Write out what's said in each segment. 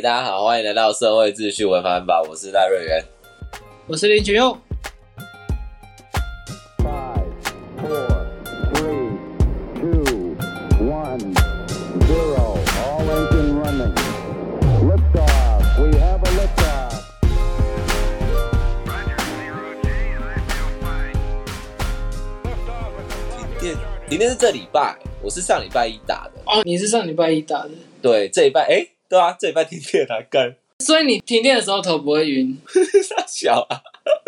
大家好，欢迎来到社会秩序文法法，我是赖瑞元。我是林群佑。Five, four, three, two, one, zero. All engine running. Liftoff. We have a liftoff. 停电，停电是这礼拜，我是上礼拜一打的。哦，你是上礼拜一打的，对，这礼拜，哎，对啊，这礼拜停电啊，干，所以你停电的时候头不会晕，傻小啊。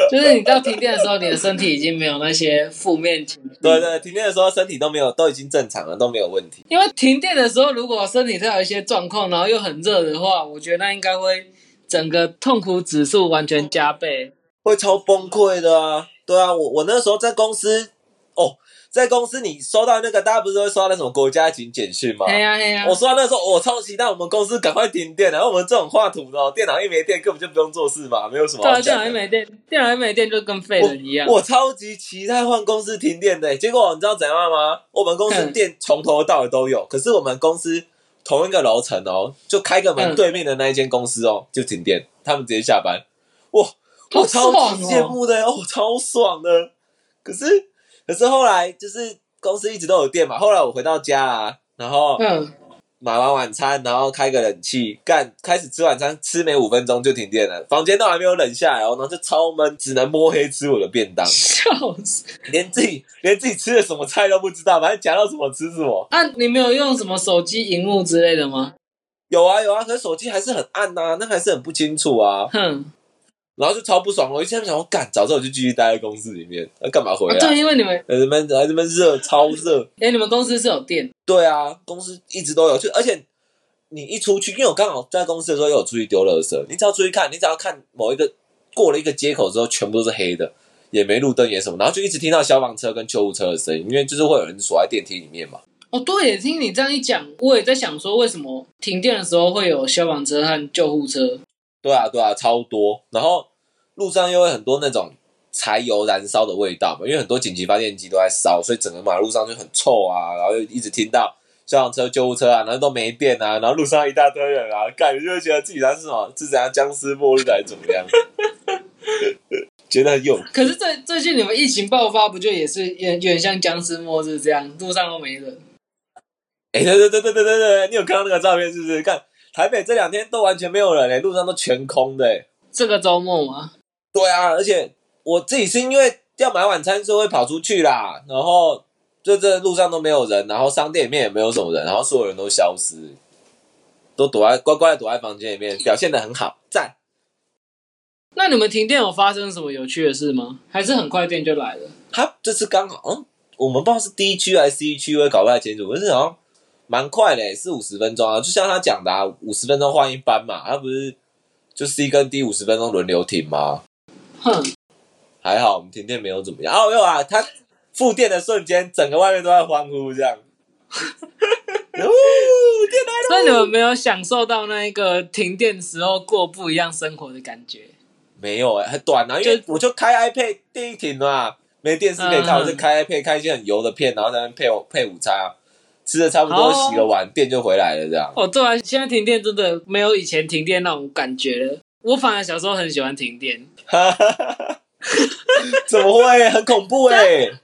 就是你到停电的时候，你的身体已经没有那些负面情绪。对对，停电的时候身体都没有，都已经正常了，都没有问题。因为停电的时候，如果身体再有一些状况，然后又很热的话，我觉得那应该会整个痛苦指数完全加倍。会超崩溃的啊！对啊，我我那时候在公司，哦，在公司你收到那个，大家不是都会收到那什么国家警简讯吗？嘿呀嘿呀我，收到那时候，我超期待我们公司赶快停电，然后我们这种画图的、哦，电脑一没电，根本就不用做事嘛，没有什么对啊，电。脑一没电，电脑一没电就跟废人一样。我超级期待换公司停电的，结果你知道怎样吗？我们公司嗯电从头到尾都有，可是我们公司同一个楼层哦，就开个门嗯对面的那一间公司哦，就停电，他们直接下班，哇，我超级羡慕的哦，超爽的。可是可是后来就是公司一直都有电嘛，后来我回到家啊，然后嗯，买完晚餐，然后开个冷气，干开始吃晚餐，吃没五分钟就停电了，房间都还没有冷下来哦，然后就超闷，只能摸黑吃我的便当。笑死！连自己连自己吃的什么菜都不知道，反正夹到什么吃什么。啊，你没有用什么手机荧幕之类的吗？有啊有啊，可是手机还是很暗呐、那还是很不清楚啊。哼，然后就超不爽，我一下想，我干，早知道我就继续待在公司里面，那干嘛回来？啊对，因为你们，在这边在这边热，超热。哎，你们公司是有电，对啊，公司一直都有，就而且你一出去，因为我刚好在公司的时候也有出去丢垃圾，你只要出去看，你只要看某一个过了一个街口之后，全部都是黑的，也没路灯也什么，然后就一直听到消防车跟救护车的声音，因为就是会有人锁在电梯里面嘛。哦，对耶，听你这样一讲，我也在想说，为什么停电的时候会有消防车和救护车？对啊，对啊，超多。然后路上又会很多那种柴油燃烧的味道嘛，因为很多紧急发电机都在烧，所以整个马路上就很臭啊。然后又一直听到消防车、救护车啊，然后都没电啊，然后路上一大堆人啊，感觉就会觉得自己像是什么，是怎样僵尸末日还是怎么样，觉得很有可是最最近你们疫情爆发，不就也是有有点像僵尸末日这样，路上都没人。哎、对对对对对对对，你有看到那个照片是不是？看台北这两天都完全没有人哎、路上都全空的、欸。这个周末吗，对啊，而且我自己是因为要买晚餐，所以会跑出去啦。然后就这路上都没有人，然后商店里面也没有什么人，然后所有人都消失，都躲在乖乖的躲在房间里面，表现的很好，赞。那你们停电有发生什么有趣的事吗？还是很快电就来了？他这次刚好，嗯，我们不知道是 D 区还是 C 区，我也搞不太清楚，可是好像蛮快的，四五十分钟啊，就像他讲的、啊，五十分钟换一班嘛，他不是就 C 跟 D 五十分钟轮流停吗？哼，还好我们停电没有怎么样。哦，没有啊，他复电的瞬间，整个外面都在欢呼，这样。哦，电来了！所以你们没有享受到那一个停电时候过不一样生活的感觉？没有哎、很短啊，因为我就开 iPad 电一停嘛，没电视可以看，嗯我就开 iPad 看一些很油的片，然后在那边配配午餐啊，吃的差不多，哦洗个碗，电就回来了，这样。哦，对啊，现在停电真的没有以前停电那种感觉了。我反而小时候很喜欢停电，怎么会？很恐怖 哎、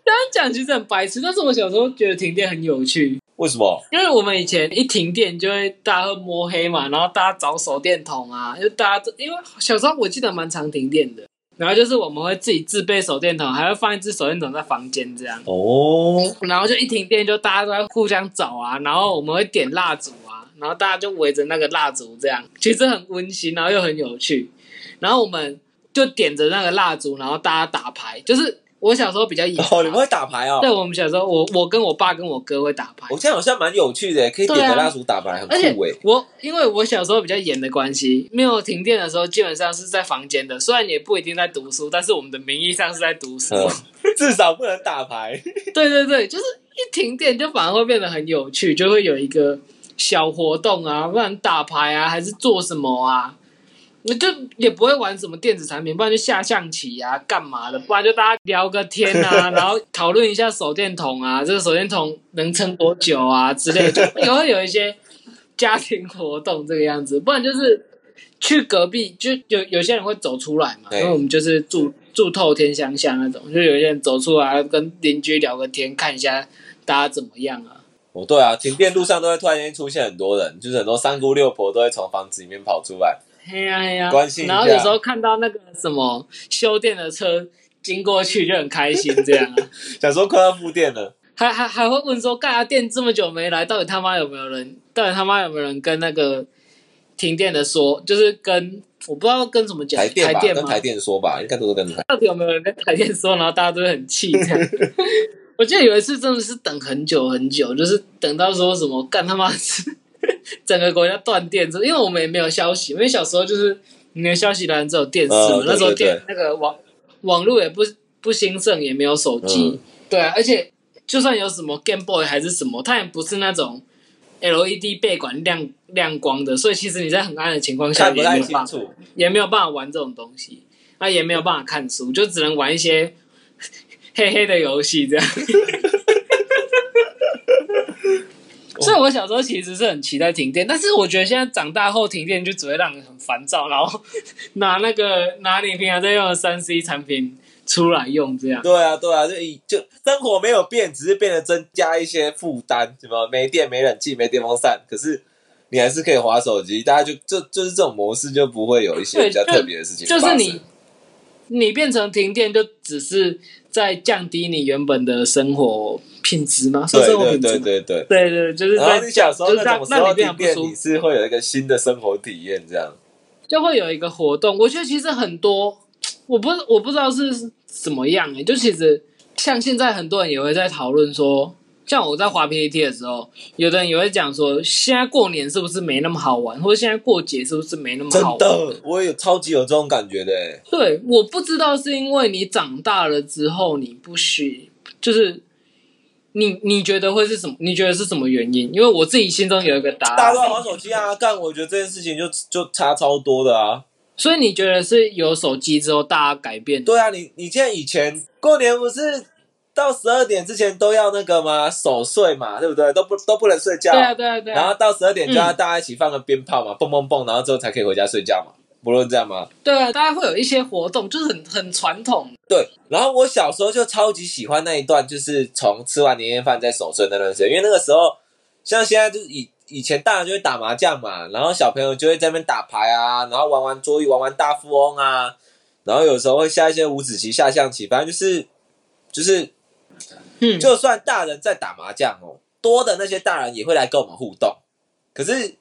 这样讲其实很白痴，但是我小时候觉得停电很有趣。为什么？因为我们以前一停电就会大家会摸黑嘛，然后大家找手电筒啊，就大家因为小时候我记得蛮常停电的，然后就是我们会自己自备手电筒，还会放一支手电筒在房间这样，哦，然后就一停电就大家都在互相找啊，然后我们会点蜡烛啊，然后大家就围着那个蜡烛这样，其实很温馨，然后又很有趣，然后我们就点着那个蜡烛，然后大家打牌，就是我小时候比较野，哦，你们会打牌哦？对，我们小时候我我跟我爸跟我哥会打牌我，这样好像蛮有趣的，可以点对啊着蜡烛打牌，很酷哎。我因为我小时候比较严的关系，没有停电的时候，基本上是在房间的。虽然也不一定在读书，但是我们的名义上是在读书。嗯，至少不能打牌。对对对，就是一停电就反而会变得很有趣，就会有一个小活动啊，不然打牌啊，还是做什么啊。那就也不会玩什么电子产品，不然就下象棋啊，干嘛的？不然就大家聊个天啊，然后讨论一下手电筒啊，这个手电筒能撑多久啊之类的，就也会有一些家庭活动这个样子。不然就是去隔壁，就有有些人会走出来嘛，因为我们就是住住透天乡下那种，就有些人走出来跟邻居聊个天，看一下大家怎么样啊。哦，对啊，停电路上都会突然间出现很多人，就是很多三姑六婆都会从房子里面跑出来。嘿呀嘿呀，关心一下然后有时候看到那个什么修电的车经过去就很开心，这样啊，想说快要复电了，还还还会问说，干啊电这么久没来，到底他妈有没有人？到底他妈有没有人跟那个停电的说，就是跟我不知道跟怎么讲，台电吧？跟台电说吧，应该都是跟台。到底有没有人跟台电说，然后大家都会很气这样。我记得有一次真的是等很久很久，就是等到说什么干他妈是 整个国家断电之后，因为我们也没有消息，因为小时候就是没有消息来源只有电视嘛，那时候电那个网网络也不不兴盛，也没有手机，嗯。对啊，而且就算有什么 Game Boy 还是什么，它也不是那种 LED 背管亮亮光的，所以其实你在很暗的情况下也没有办法也没有办法玩这种东西，那也没有办法看书，就只能玩一些 黑黑的游戏这样。所以，我小时候其实是很期待停电，但是我觉得现在长大后停电就只会让人很烦躁，然后 拿那个拿你平常在用的三 C 产品出来用，这样。对啊，对啊，就以就生活没有变，只是变得增加一些负担，什么没电、没冷气、没电风扇，可是你还是可以划手机，大家就就就是这种模式就不会有一些比较特别的事情发生。就是你你变成停电，就只是在降低你原本的生活品质吗？是对生活对品质吗？对对对。对对，就是在你小时候就是那种时候让让你。是会有一个新的生活体验，这样。就会有一个活动。我觉得其实很多，我不我不知道是怎么样诶、就其实像现在很多人也会在讨论说，像我在滑 PPT 的时候，有的人也会讲说，现在过年是不是没那么好玩，或者现在过节是不是没那么好玩？的，我也有超级有这种感觉的欸。对，我不知道是因为你长大了之后你不许，就是。你你觉得会是什么？你觉得是什么原因？因为我自己心中有一个答案大家都，在玩手机啊，干，我觉得这件事情就就差超多的啊。所以你觉得是有手机之后大家改变？对啊，你你现在以前过年不是到十二点之前都要那个吗？守岁嘛，对不对？都不都不能睡觉。对啊，对啊，对啊。然后到十二点就要嗯大家一起放个鞭炮嘛，蹦蹦蹦，然后之后才可以回家睡觉嘛，不论这样吗？对啊，大家会有一些活动，就是很很传统。对。然后我小时候就超级喜欢那一段，就是从吃完年夜饭在守岁那段时间，因为那个时候像现在就是以以前大人就会打麻将嘛，然后小朋友就会在那边打牌啊，然后玩玩桌游，玩玩大富翁啊，然后有时候会下一些五子棋、下象棋，反正就是就是嗯，就算大人在打麻将哦，多的那些大人也会来跟我们互动。可是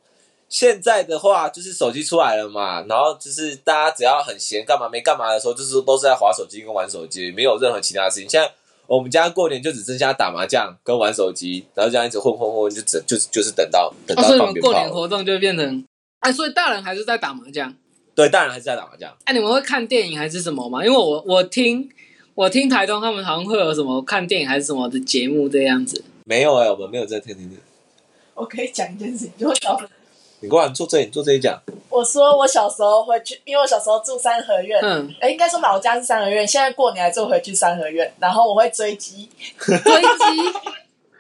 现在的话，就是手机出来了嘛，然后就是大家只要很闲，干嘛没干嘛的时候，就是都是在划手机跟玩手机，没有任何其他事情。现在我们家过年就只剩下打麻将跟玩手机，然后这样一直混混混，就只就是就是等到等哦，到所以你们过。年活动就会变成，哎，所以大人还是在打麻将。对，大人还是在打麻将。哎，你们会看电影还是什么吗？因为我我听我听台东他们好像会有什么看电影还是什么的节目这样子。没有哎、我们没有在听听听。我可以讲一件事情，就我小时候，你过来你坐这里，你坐这里讲。我说我小时候会去，因为我小时候住三合院，嗯，哎、应该说老家是三合院，现在过年还是会回去三合院，然后我会追鸡，追击。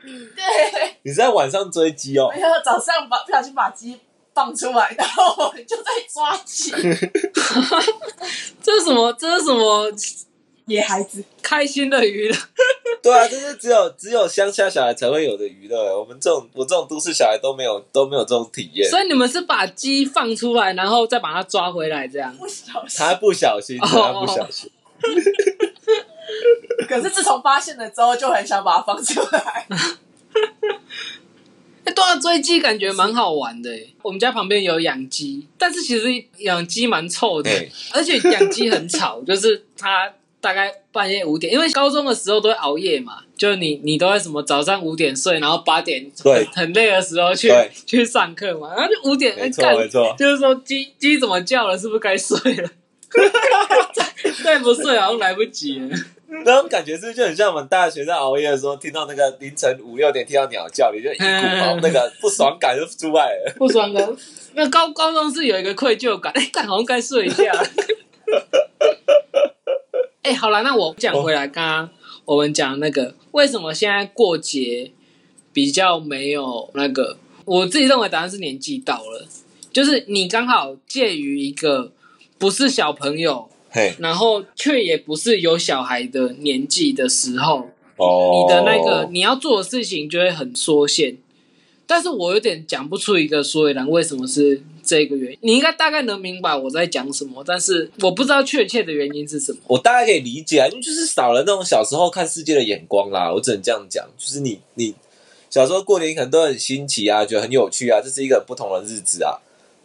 对，你是在晚上追鸡哦？然后早上把不小心把鸡放出来，然后我们就在抓鸡，这是什么？这是什么野孩子，开心的娱乐？对啊，这是只有只有乡下小孩才会有的娱乐。我们这种我这种都市小孩都没有都没有这种体验。所以你们是把鸡放出来，然后再把它抓回来，这样？不小心。他不小心，哦他不小心。可是自从发现了之后，就很想把它放出来。哎，对啊，追鸡感觉蛮好玩的欸。我们家旁边有养鸡，但是其实养鸡蛮臭的，而且养鸡很吵，就是它大概半夜五点，因为高中的时候都会熬夜嘛，就是你你都会什么早上五点睡，然后八点对很很累的时候去去上课嘛，然后就五点没错干没错就是说鸡鸡怎么叫了，是不是该睡了？再 再不睡好像来不及了。那种感觉是不是就很像我们大学在熬夜的时候，听到那个凌晨五六点听到鸟叫，你就一股毛那个不爽感就出来了。不爽感。那高高中是有一个愧疚感，哎，干好像该睡一下。哎、好了，那我讲回来，刚刚我们讲那个为什么现在过节比较没有那个，我自己认为答案是年纪到了，就是你刚好介于一个不是小朋友，嘿，然后却也不是有小孩的年纪的时候，哦，你的那个你要做的事情就会很缩限。但是我有点讲不出一个所以然，为什么是这个原因？你应该大概能明白我在讲什么，但是我不知道确切的原因是什么。我大概可以理解啊，因为就是少了那种小时候看世界的眼光啦。我只能这样讲，就是你你小时候过年可能都很新奇啊，觉得很有趣啊，这是一个不同的日子啊。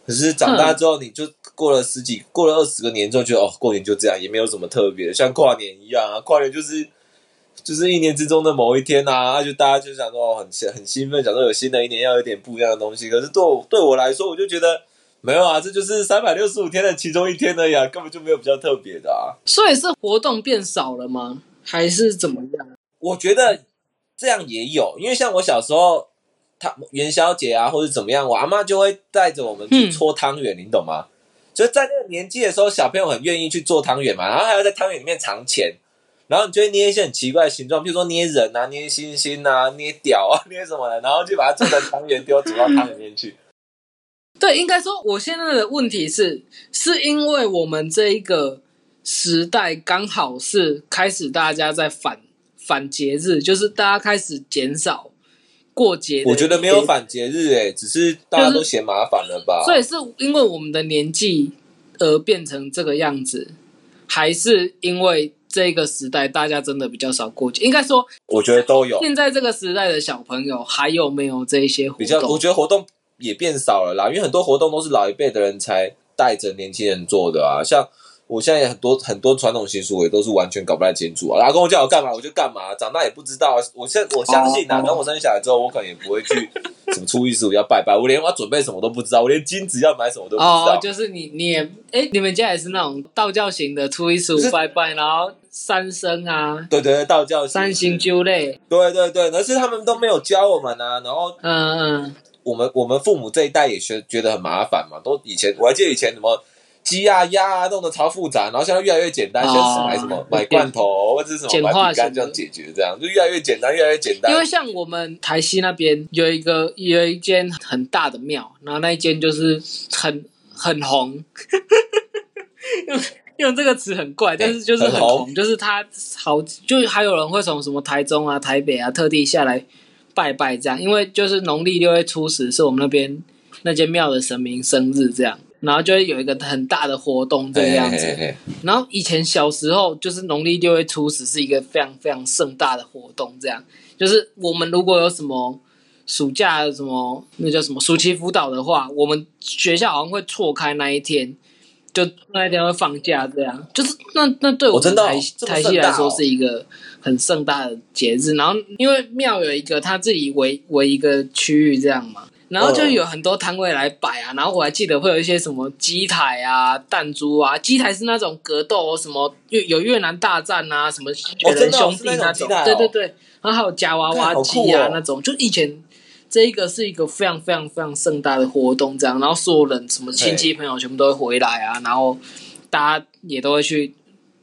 可是长大之后，你就过了十几、过了二十个年之后，觉得哦，过年就这样，也没有什么特别，像跨年一样啊。跨年就是就是一年之中的某一天啊，就大家就想说哦，很很兴奋，想说有新的一年要有点不一样的东西。可是对我对我来说，我就觉得没有啊，这就是三百六十五天的其中一天而已啊，根本就没有比较特别的啊。所以是活动变少了吗？还是怎么样？我觉得这样也有，因为像我小时候，他元宵节啊，或者怎么样，我阿妈就会带着我们去嗯搓汤圆，你懂吗？就是在那个年纪的时候，小朋友很愿意去做汤圆嘛，然后还要在汤圆里面藏钱，然后你就会捏一些很奇怪的形状，比如说捏人啊、捏星星啊、捏屌啊、捏什么的，然后就把它做成汤圆丢煮到汤里面去。对，应该说我现在的问题是，是因为我们这一个时代刚好是开始大家在反反节日，就是大家开始减少过节。我觉得没有，反节日诶、只是大家都嫌麻烦了吧？所以是因为我们的年纪而变成这个样子，还是因为这个时代大家真的比较少过节？应该说，我觉得都有。现在这个时代的小朋友还有没有这一些活比较，我动？觉得活动也变少了啦，因为很多活动都是老一辈的人才带着年轻人做的啊。像我现在很多很多传统习俗，我也都是完全搞不太清楚啊。老公叫我干嘛，我就干嘛，长大也不知道啊。我现我相信啊，哦等我生小孩之后，我可能也不会去什么初一十五要拜拜，我连我要准备什么都不知道，我连金子要买什么都不知道。哦，就是你，你也，哎，你们家也是那种道教型的，初一十五拜拜，然后三生啊、对对对，道教三星九类，对对对，可是他们都没有教我们啊。然后嗯嗯，我们我们父母这一代也觉觉得很麻烦嘛，都以前我还记得以前什么鸡啊鸭啊弄得超复杂，然后现在越来越简单，哦现在是买什么买罐头或者什简么买饼化干这样解决，这样就越来越简单，越来越简单。因为像我们台西那边有一个有一间很大的庙，然后那一间就是很很红，用用这个词很怪，但是就是很很红，红就是它好，就是还有人会从什么台中啊、台北啊特地下来拜拜这样，因为就是农历六月初十是我们那边那间庙的神明生日这样。然后就会有一个很大的活动这个样子，嘿嘿嘿嘿然后以前小时候就是农历六月初十是一个非常非常盛大的活动，这样就是我们如果有什么暑假什么那叫什么暑期辅导的话，我们学校好像会错开那一天，就那一天会放假，这样就是那那对我台、台西来说是一个很盛大的节日。然后因为庙有一个他自己围围一个区域这样嘛。然后就嗯有很多摊位来摆啊，然后我还记得会有一些什么机台啊、弹珠啊，机台是那种格斗什么越有越南大战啊，什么雪人兄弟那种对对对，然后还有夹娃娃机啊、那种，就以前这一个是一个非常非常非常盛大的活动，这样，然后所有人什么亲戚朋友全部都会回来啊，然后大家也都会去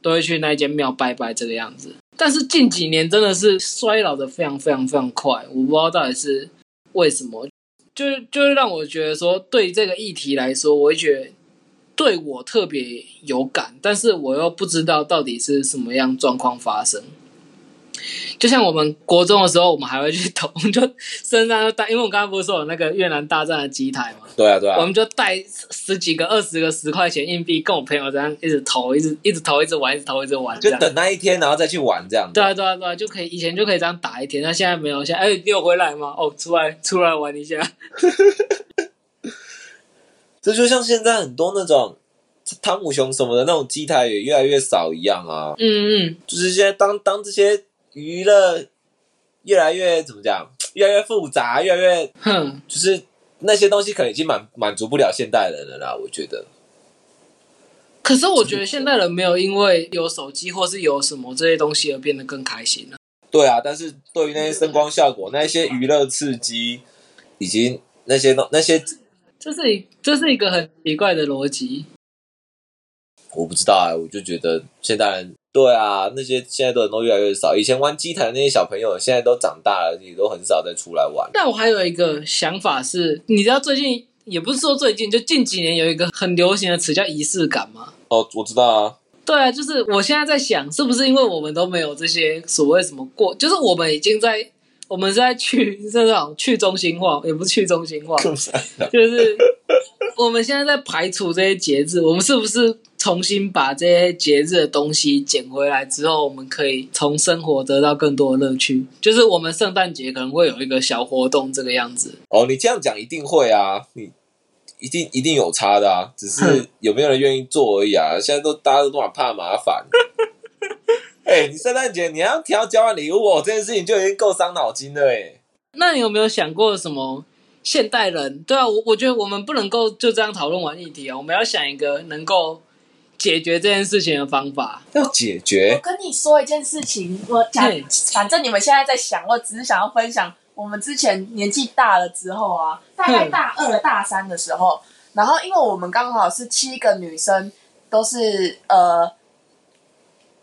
都会去那一间庙拜拜这个样子。但是近几年真的是衰老的非常非常非常快，我不知道到底是为什么，就是就是让我觉得说，对这个议题来说，我会觉得对我特别有感，但是我又不知道到底是什么样状况发生。就像我们国中的时候，我们还会去投，就身上带，因为我刚刚不是说有那个越南大战的机台嘛，对啊对啊我，们就带十几个、二十个十块钱硬币，跟我朋友这样一直投，一直一直投，一直玩，一直投，一直玩，就等那一天，然后再去玩这样子。对啊，对啊，对啊，就可以以前就可以这样打一天，那现在没有。现在哎，你有回来吗？哦，出来 出来玩一下。这就像现在很多那种汤姆熊什么的那种机台也越来越少一样啊。嗯嗯，就是现在当当这些娱乐越来越怎么讲，越来越复杂，越来越哼，就是那些东西可能已经满满足不了现代人了啦。我觉得，可是我觉得现代人没有因为有手机或是有什么这些东西而变得更开心了。对啊，但是对于那些声光效果、那些娱乐刺激，以及那些东那些这是一这是一个很奇怪的逻辑。我不知道啊，我就觉得现代人对啊，那些现在的人都越来越少。以前玩机台的那些小朋友，现在都长大了，也都很少再出来玩。但我还有一个想法是，你知道最近也不是说最近，就近几年有一个很流行的词叫仪式感嘛。哦，我知道啊，对啊，就是我现在在想，是不是因为我们都没有这些所谓什么过，就是我们已经在，我们是在去这种去中心化，也不是去中心化，就是我们现在在排除这些节制，我们是不是重新把这些节日的东西捡回来之后，我们可以从生活得到更多的乐趣？就是我们圣诞节可能会有一个小活动这个样子。哦，你这样讲一定会啊，你一定一定有差的啊，只是有没有人愿意做而已啊。现在都大家都多少怕麻烦。哎、你圣诞节你还要挑交换礼物哦，这件事情就已经够伤脑筋了哎。那你有没有想过什么现代人？对啊，我我觉得我们不能够就这样讨论完议题啊，我们要想一个能够解决这件事情的方法。要解决我，跟你说一件事情，我讲嘿，反正你们现在在想，我只是想要分享我们之前年纪大了之后啊，大概嗯大二、大三的时候，然后因为我们刚好是七个女生，都是呃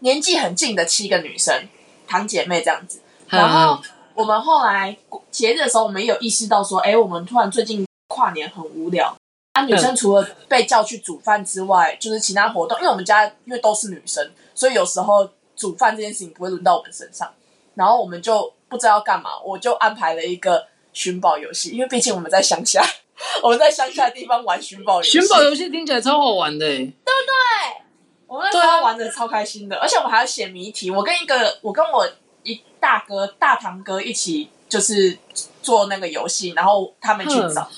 年纪很近的七个女生，堂姐妹这样子。然后我们后来节日的时候，我们也有意识到说，哎，我们突然最近跨年很无聊。啊，女生除了被叫去煮饭之外，就是其他活动，因为我们家因为都是女生，所以有时候煮饭这件事情不会轮到我们身上。然后我们就不知道要干嘛，我就安排了一个寻宝游戏，因为毕竟我们在乡下，我们在乡下的地方玩寻宝游戏。寻宝游戏听起来超好玩的欸，我们那时候玩的超开心的，而且我们还要写谜题。我跟一个，我跟我一大哥、大堂哥一起就是做那个游戏，然后他们去找，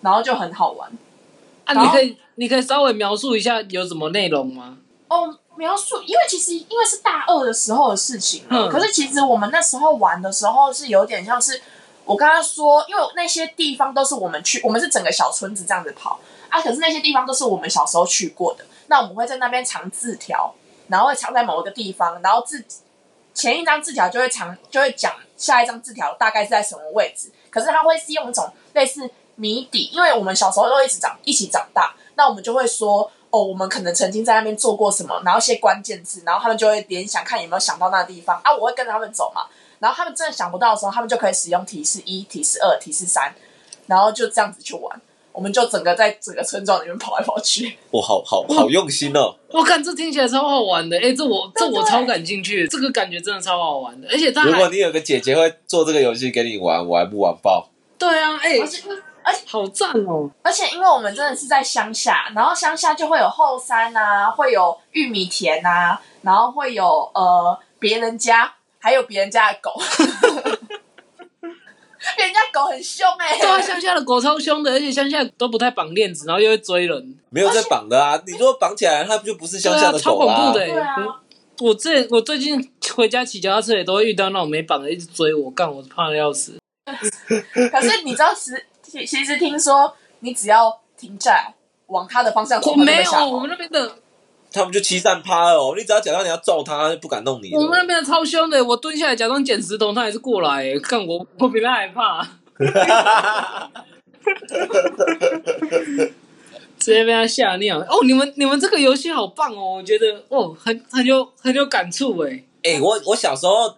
然后就很好玩。啊，你可以你可以稍微描述一下有什么内容吗？哦，描述，因为其实因为是大二的时候的事情了，嗯可是其实我们那时候玩的时候是有点像是我刚刚说，因为那些地方都是我们去，我们是整个小村子这样子跑啊，可是那些地方都是我们小时候去过的，那我们会在那边藏字条，然后会藏在某一个地方，然后字前一张字条就会藏，就会讲下一张字条大概是在什么位置，可是它会是用一种类似谜底，因为我们小时候都一直长一起长大，那我们就会说。哦，我们可能曾经在那边做过什么，然后一些关键字，然后他们就会联想看有没有想到那个地方啊。我会跟着他们走嘛，然后他们真的想不到的时候，他们就可以使用提示一、提示二、提示三，然后就这样子去玩。我们就整个在整个村庄里面跑来跑去。我好好好用心哦。我看这听起来超好玩的，哎，这我这我超感兴趣，这个感觉真的超好玩的，而且如果你有个姐姐会做这个游戏给你玩，我还不玩爆。对啊，哎而，且而且好赞哦，而且，因为我们真的是在乡下，然后乡下就会有后山啊，会有玉米田啊，然后会有呃别人家，还有别人家的狗。别人家狗很凶哎、对啊，乡下的狗超凶的，而且乡下都不太绑链子，然后又会追人，没有在绑的啊！你如果绑起来，它不就不是乡下的狗啊超、恐怖的欸对啊，我最我最近回家骑脚踏车也都会遇到那种没绑的一直追我，干我怕的要死。可是你知道，其实其其实听说，你只要停下来，往他的方向走，我没有，我们那边的他们就欺善怕恶哦。你只要假装你要揍他，他就不敢弄你。我们那边的超凶的，我蹲下来假装捡石头，他还是过来欸，看我 我比他害怕，直接被他吓尿。哦，你们你们这个游戏好棒哦，我觉得哦很很有很有感触哎。哎、我我小时候，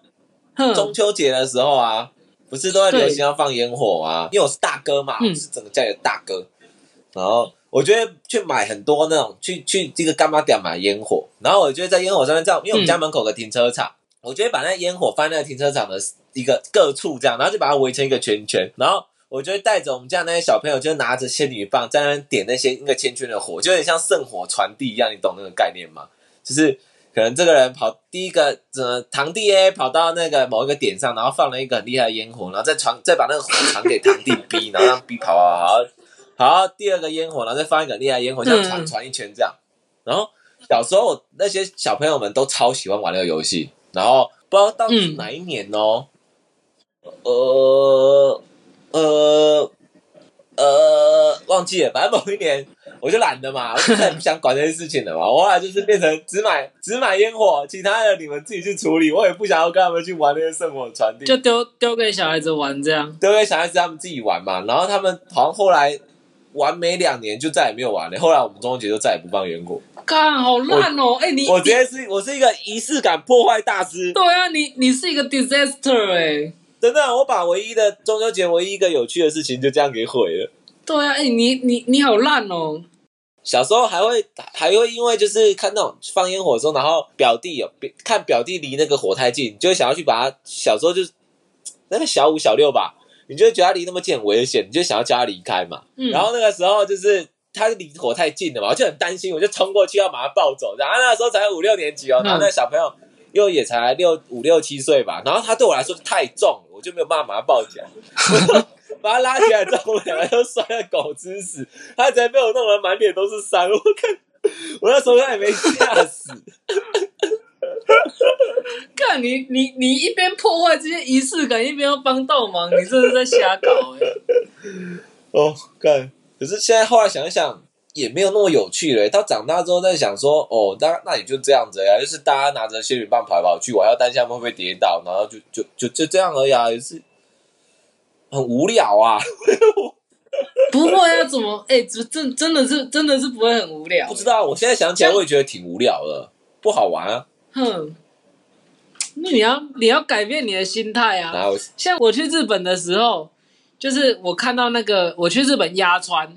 中秋节的时候啊，不是都会流行要放烟火吗？因为我是大哥嘛，嗯我是整个家里的大哥，然后我觉得去买很多那种去去这个干妈店买烟火，然后我觉得在烟火上面这样，因为我们家门口有个停车场，我就会把那烟火放在那个停车场的一个各处这样，然后就把它围成一个圈圈，然后。我就会带着我们家那些小朋友，就拿着仙女棒在那边点那些那个圈圈的火，就有点像圣火传递一样，你懂那个概念吗？就是可能这个人跑第一个，呃，堂弟 A 跑到那个某一个点上，然后放了一个很厉害的烟火，然后再传再把那个火传给堂弟 B，然后让 B 跑跑跑，好第二个烟火，然后再放一个很厉害的烟火，这样传嗯传一圈这样。然后小时候那些小朋友们都超喜欢玩那个游戏，然后不知道到底哪一年哦，呃呃呃，忘记了，反正某一年我就懒得嘛，我就再也不想管这些事情了嘛。我后来就是变成只买只买烟火，其他的你们自己去处理，我也不想要跟他们去玩那些圣火传递，就丢丢给小孩子玩这样。丢给小孩子他们自己玩嘛。然后他们好像后来玩没两年就再也没有玩了，后来我们中秋节就再也不放烟火。看好烂哦！哎、你我直接是我是一个仪式感破坏大师，对啊，你你是一个 disaster 哎、真的，我把唯一的中秋节唯一一个有趣的事情就这样给毁了。对啊，哎、你你你好烂哦！小时候还会还会因为就是看那种放烟火的时候，然后表弟有看表弟离那个火太近，就会想要去把他。小时候就是那个小五小六吧，你就会觉得他离那么近很危险，你就想要叫他离开嘛。嗯然后那个时候就是他离火太近了嘛，我就很担心，我就冲过去要把他抱走。然后那个时候才五六年级哦，然后那个小朋友又也才六五六七岁吧，然后他对我来说太重了，我就没有办法把他抱起来。把他拉起来之后，我们两个就摔了狗吃屎，他直接被我弄得满脸都是伤。我看，我那时候他也没吓死。看你你你一边破坏这些仪式感，一边要帮倒忙，你这是在瞎搞哎、哦，看，可是现在后来想一想，也没有那么有趣了。到长大之后再想说，哦，那那也就这样子呀，就是大家拿着仙女棒跑来跑去，我还要担心他们会不会跌倒，然后就就就就这样而已啊，也是很无聊啊。不会啊，怎么哎、这真真的是真的是不会很无聊、不知道，我现在想起来，我也觉得挺无聊的，不好玩啊。哼，那你要你要改变你的心态啊。像我去日本的时候，就是我看到那个我去日本鸭川，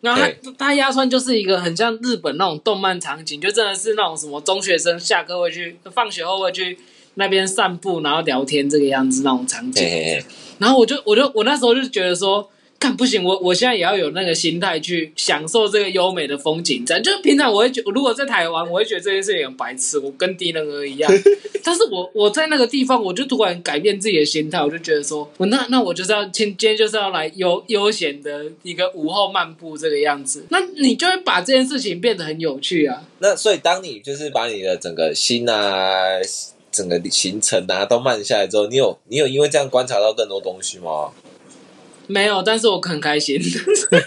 然后它它鸭川就是一个很像日本那种动漫场景，就真的是那种什么中学生下课会去，放学后会去那边散步，然后聊天这个样子那种场景。嘿嘿嘿，然后我就我就我那时候就觉得说，干不行，我我现在也要有那个心态去享受这个优美的风景。这样就是平常我会觉，如果在台湾，我会觉得这件事情很白痴，我跟低能儿一样。但是我我在那个地方，我就突然改变自己的心态，我就觉得说，我那那我就是要今今天就是要来悠悠闲的一个午后漫步这个样子。那你就会把这件事情变得很有趣啊。那所以当你就是把你的整个心啊、整个行程啊都慢下来之后，你有你有因为这样观察到更多东西吗？没有，但是我很开心。对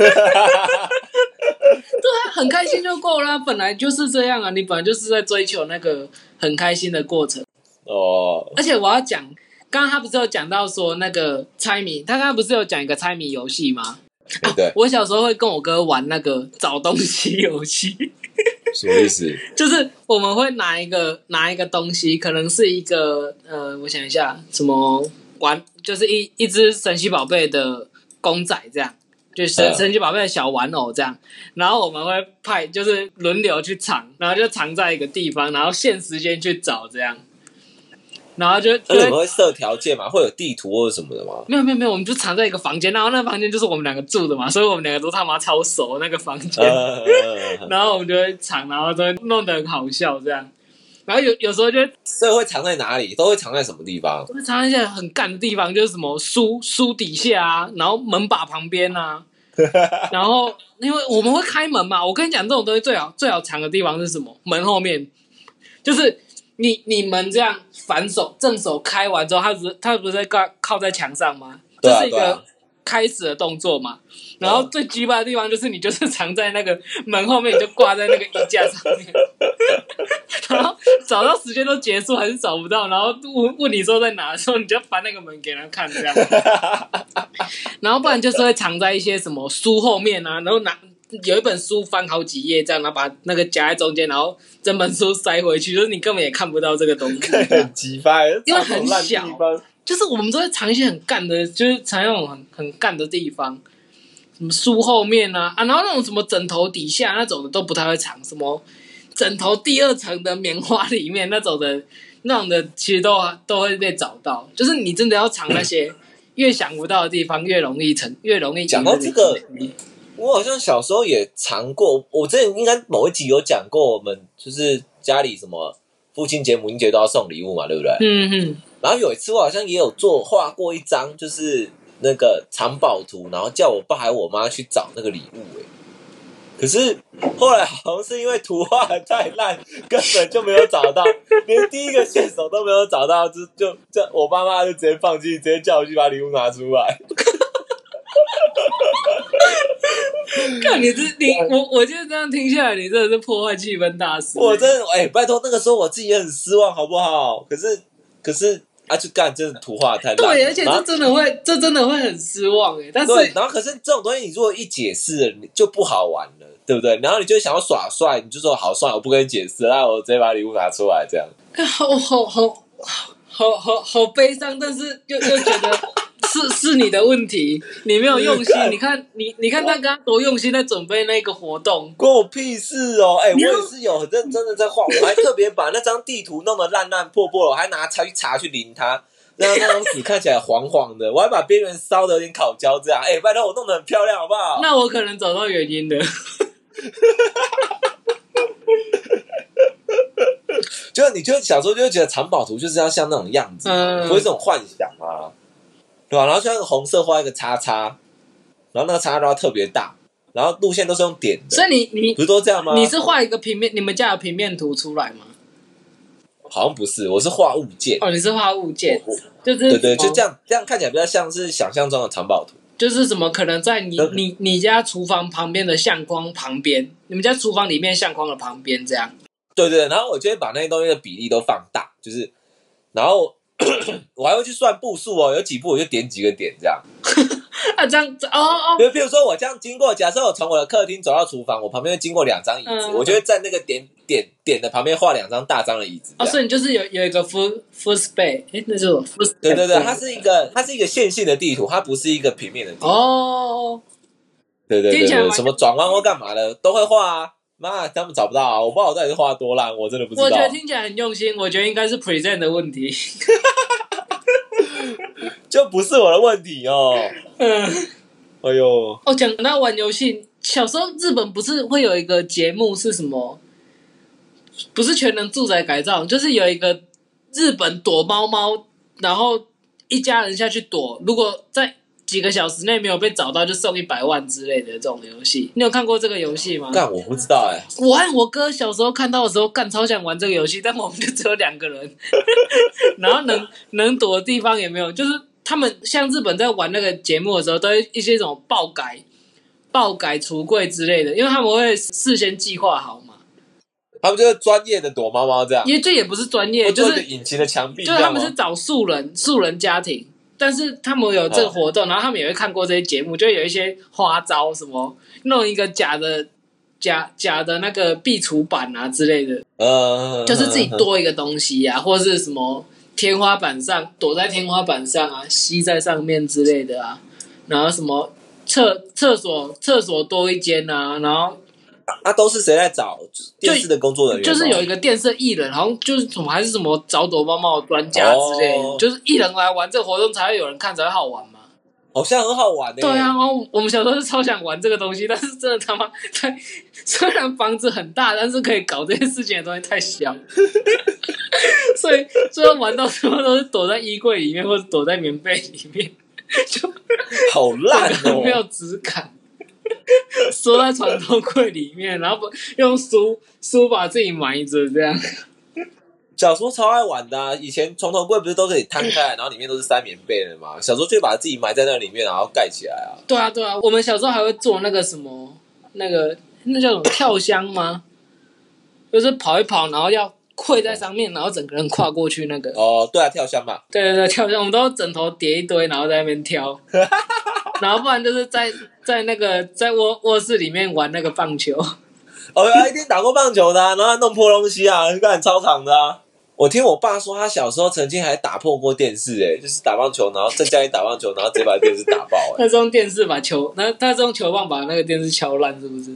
啊，很开心就够了啊。本来就是这样啊，你本来就是在追求那个很开心的过程。哦，而且我要讲，刚刚他不是有讲到说那个猜谜，他刚刚不是有讲一个猜谜游戏吗？对对，我小时候会跟我哥玩那个找东西游戏，什么意思？就是我们会拿一个拿一个东西，可能是一个呃，我想一下，什么玩，就是一一只神奇宝贝的公仔这样。就是神嗯神奇宝贝的小玩偶这样，然后我们会派就是轮流去藏，然后就藏在一个地方，然后限时间去找这样，然后就那你们会设条件吗？会有地图或者什么的吗？没有没有没有，我们就藏在一个房间，然后那个房间就是我们两个住的嘛，所以我们两个都他妈超熟那个房间，呃，然后我们就会藏，然后都会弄得很好笑这样，然后有有时候就会所以会藏在哪里？都会藏在什么地方？会藏在一些很干的地方，就是什么书书底下啊，然后门把旁边啊，然后因为我们会开门嘛，我跟你讲，这种东西最好最好藏的地方是什么？门后面，就是你你们这样反手正手开完之后，他不是他不是在靠靠在墙上吗？这是一个开始的动作嘛。然后最鸡巴的地方就是你就是藏在那个门后面，你就挂在那个衣架上面，然后找到时间都结束还是找不到，然后问问你说在哪的时候，你就翻那个门给他看这样。然后不然就是会藏在一些什么书后面啊，然后拿有一本书翻好几页这样，然后把那个夹在中间，然后整本书塞回去，就是你根本也看不到这个东西。这 样很鸡掰，因为很小就是我们都会藏一些很干的，就是藏那种很很干的地方，什么书后面啊啊，然后那种什么枕头底下那种的都不太会藏，什么枕头第二层的棉花里面那种的，那种的其实都都会被找到。就是你真的要藏那些越想不到的地方，越容易成，越容易讲到这个我好像小时候也尝过，我之前应该某一集有讲过，我们就是家里什么父亲节、母亲节都要送礼物嘛，对不对？嗯嗯，然后有一次我好像也有做画过一张，就是那个藏宝图，然后叫我爸还有我妈去找那个礼物、欸。可是后来好像是因为图画得太烂，根本就没有找到，连第一个线索都没有找到，就就就我爸妈就直接放弃，直接叫我去把礼物拿出来。看你这你我我觉得这样听下来，你真的是破坏气氛大师。我真的哎、拜托，那个时候我自己也很失望，好不好？可是可是啊，去干，真的图画太烂。对，而且这真的会，这真的会很失望哎。但是对，然后可是这种东西，你如果一解释了，你就不好玩了，对不对？然后你就想要耍帅，你就说好帅，我不跟你解释，那我直接把礼物拿出来，这样。好好好好好好悲伤，但是又又觉得是是你的问题，你没有用心。你看你你看他刚刚多用心在准备那个活动，关我屁事哦！哎、我也是有很认真的在画，我 还特别把那张地图弄得烂烂破破的，我还拿茶去茶去淋它，让那张纸看起来黄黄的。我还把边缘烧的有点烤焦，这样。哎、拜托我弄得很漂亮，好不好？那我可能找到原因的。就你就小时候就会觉得藏宝图就是要像那种样子，嗯不会这种幻想啊，对吧、然后像那个红色画一个叉叉，然后那个叉叉都要特别大，然后路线都是用点的，所以你你不是都这样吗？你是画一个平面，你们家有平面图出来吗？好像不是，我是画物件。哦，你是画物件，我就是对对，就这样，这样看起来比较像是想象中的藏宝图。就是怎么可能在你嗯你你家厨房旁边的相框旁边，你们家厨房里面相框的旁边这样。对对，然后我就会把那些东西的比例都放大，就是，然后 我还会去算步数哦，有几步我就点几个点这样。啊，这样子哦哦，比如，比如说我这样经过，假设我从我的客厅走到厨房，我旁边会经过两张椅子，嗯我就会在那个点点点的旁边画两张大张的椅子。哦，所以你就是有有一个 full full space，哎，那是我 full space？对对对，它是一个它是一个线性的地图，它不是一个平面的地图。哦，对对对对，什么转弯或干嘛的都会画啊。妈，他们找不到啊！我不知道我到底是画多烂，我真的不知道。我觉得听起来很用心，我觉得应该是 present 的问题。就不是我的问题哦。嗯，哎呦，哦，讲到玩游戏，小时候日本不是会有一个节目是什么？不是全能住宅改造，就是有一个日本躲猫猫，然后一家人下去躲，如果在几个小时内没有被找到，就送一百万之类的这种游戏。你有看过这个游戏吗？干我不知道哎、我和我哥小时候看到的时候，干超想玩这个游戏，但我们就只有两个人，然后能能躲的地方也没有。就是他们像日本在玩那个节目的时候，都会一些这种爆改、爆改橱柜之类的，因为他们会事先计划好嘛。他们就是专业的躲猫猫这样，因为这也不是专业，我就是隐形的墙壁，就是他们是找素人素人家庭，但是他们有这个活动，然后他们也会看过这些节目，就会有一些花招，什么弄一个假的假假的那个壁橱板啊之类的。呃，就是自己多一个东西呀、或者是什么天花板上躲在天花板上啊，吸在上面之类的啊，然后什么厕厕所厕所多一间啊，然后啊，都是谁在找？电视的工作人员，就是有一个电视艺人，好像就是什么还是什么找躲猫猫的专家之类的，哦。就是艺人来玩这个活动才会有人看，才会好玩嘛。好像很好玩的、欸。对啊，然后我们小时候是超想玩这个东西，但是真的他妈太，虽然房子很大，但是可以搞这些事情的东西太小，所以最后玩到最后都是躲在衣柜里面或者躲在棉被里面，就好烂哦、没有质感，缩在床头柜里面，然后不用书书把自己埋着这样。小时候超爱玩的、啊，以前床头柜不是都可以摊开来，然后里面都是塞棉被的嘛？小时候就把自己埋在那里面，然后盖起来啊。对啊，对啊，我们小时候还会做那个什么，那个那叫什么跳箱吗？就是跑一跑，然后要跪在上面，然后整个人跨过去那个。哦，对啊，跳箱嘛，对对对，跳箱，我们都枕头叠一堆，然后在那边跳，然后不然就是在在那个在卧卧室里面玩那个棒球。哦，啊一定打过棒球的、啊，然后还弄破东西啊，干操场的啊。我听我爸说，他小时候曾经还打破过电视、欸，就是打棒球，然后在家里打棒球，然后直接把电视打爆、欸，他是用电视把球，那他是用球棒把那个电视敲烂，是不是？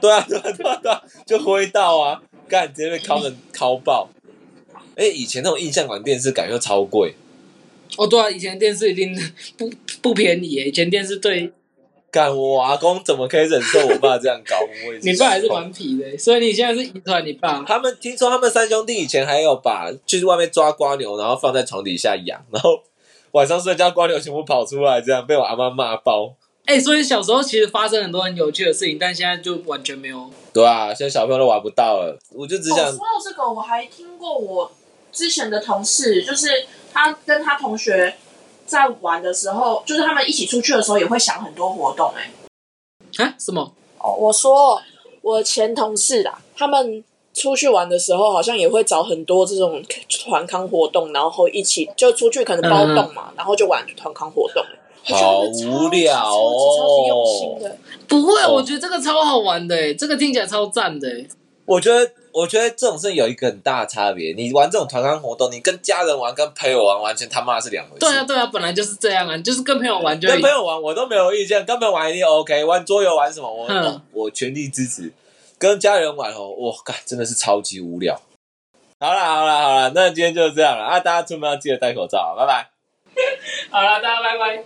对啊，对啊，对啊，对啊，就挥到啊，干直接被敲成敲爆。哎、以前那种印象馆电视感觉超贵，哦，对啊，以前电视一定不不便宜耶，以前电视对干我阿公怎么可以忍受我爸这样搞？我 你爸还是顽皮的，所以你现在是遗传你爸。他们听说他们三兄弟以前还有把去外面抓瓜牛，然后放在床底下养，然后晚上睡觉瓜牛全部跑出来，这样被我阿妈骂爆。哎、所以小时候其实发生很多很有趣的事情，但现在就完全没有。对啊，现在小朋友都玩不到了，我就只哦，想说到这个，我还听过我之前的同事，就是他跟他同学在玩的时候，就是他们一起出去的时候，也会想很多活动、哎，啊？什么？哦，我说我前同事啦，他们出去玩的时候，好像也会找很多这种团康活动，然后一起就出去可能包栋嘛，然后就玩团康活动。好无聊哦。不会，哦我觉得这个超好玩的，哎，这个听起来超赞的。哎我觉得我觉得这种事有一个很大的差别，你玩这种团康活动，你跟家人玩跟朋友玩完全他妈是两回事。对啊，对啊，本来就是这样啊，就是跟朋友玩就跟朋友玩我都没有意见，跟朋友玩一定 OK。玩桌游玩什么，我、嗯我全力支持。跟家人玩哦，我靠真的是超级无聊。好啦好啦好啦，那今天就是这样了啊！大家出门要记得戴口罩，拜拜。好了，大家拜拜。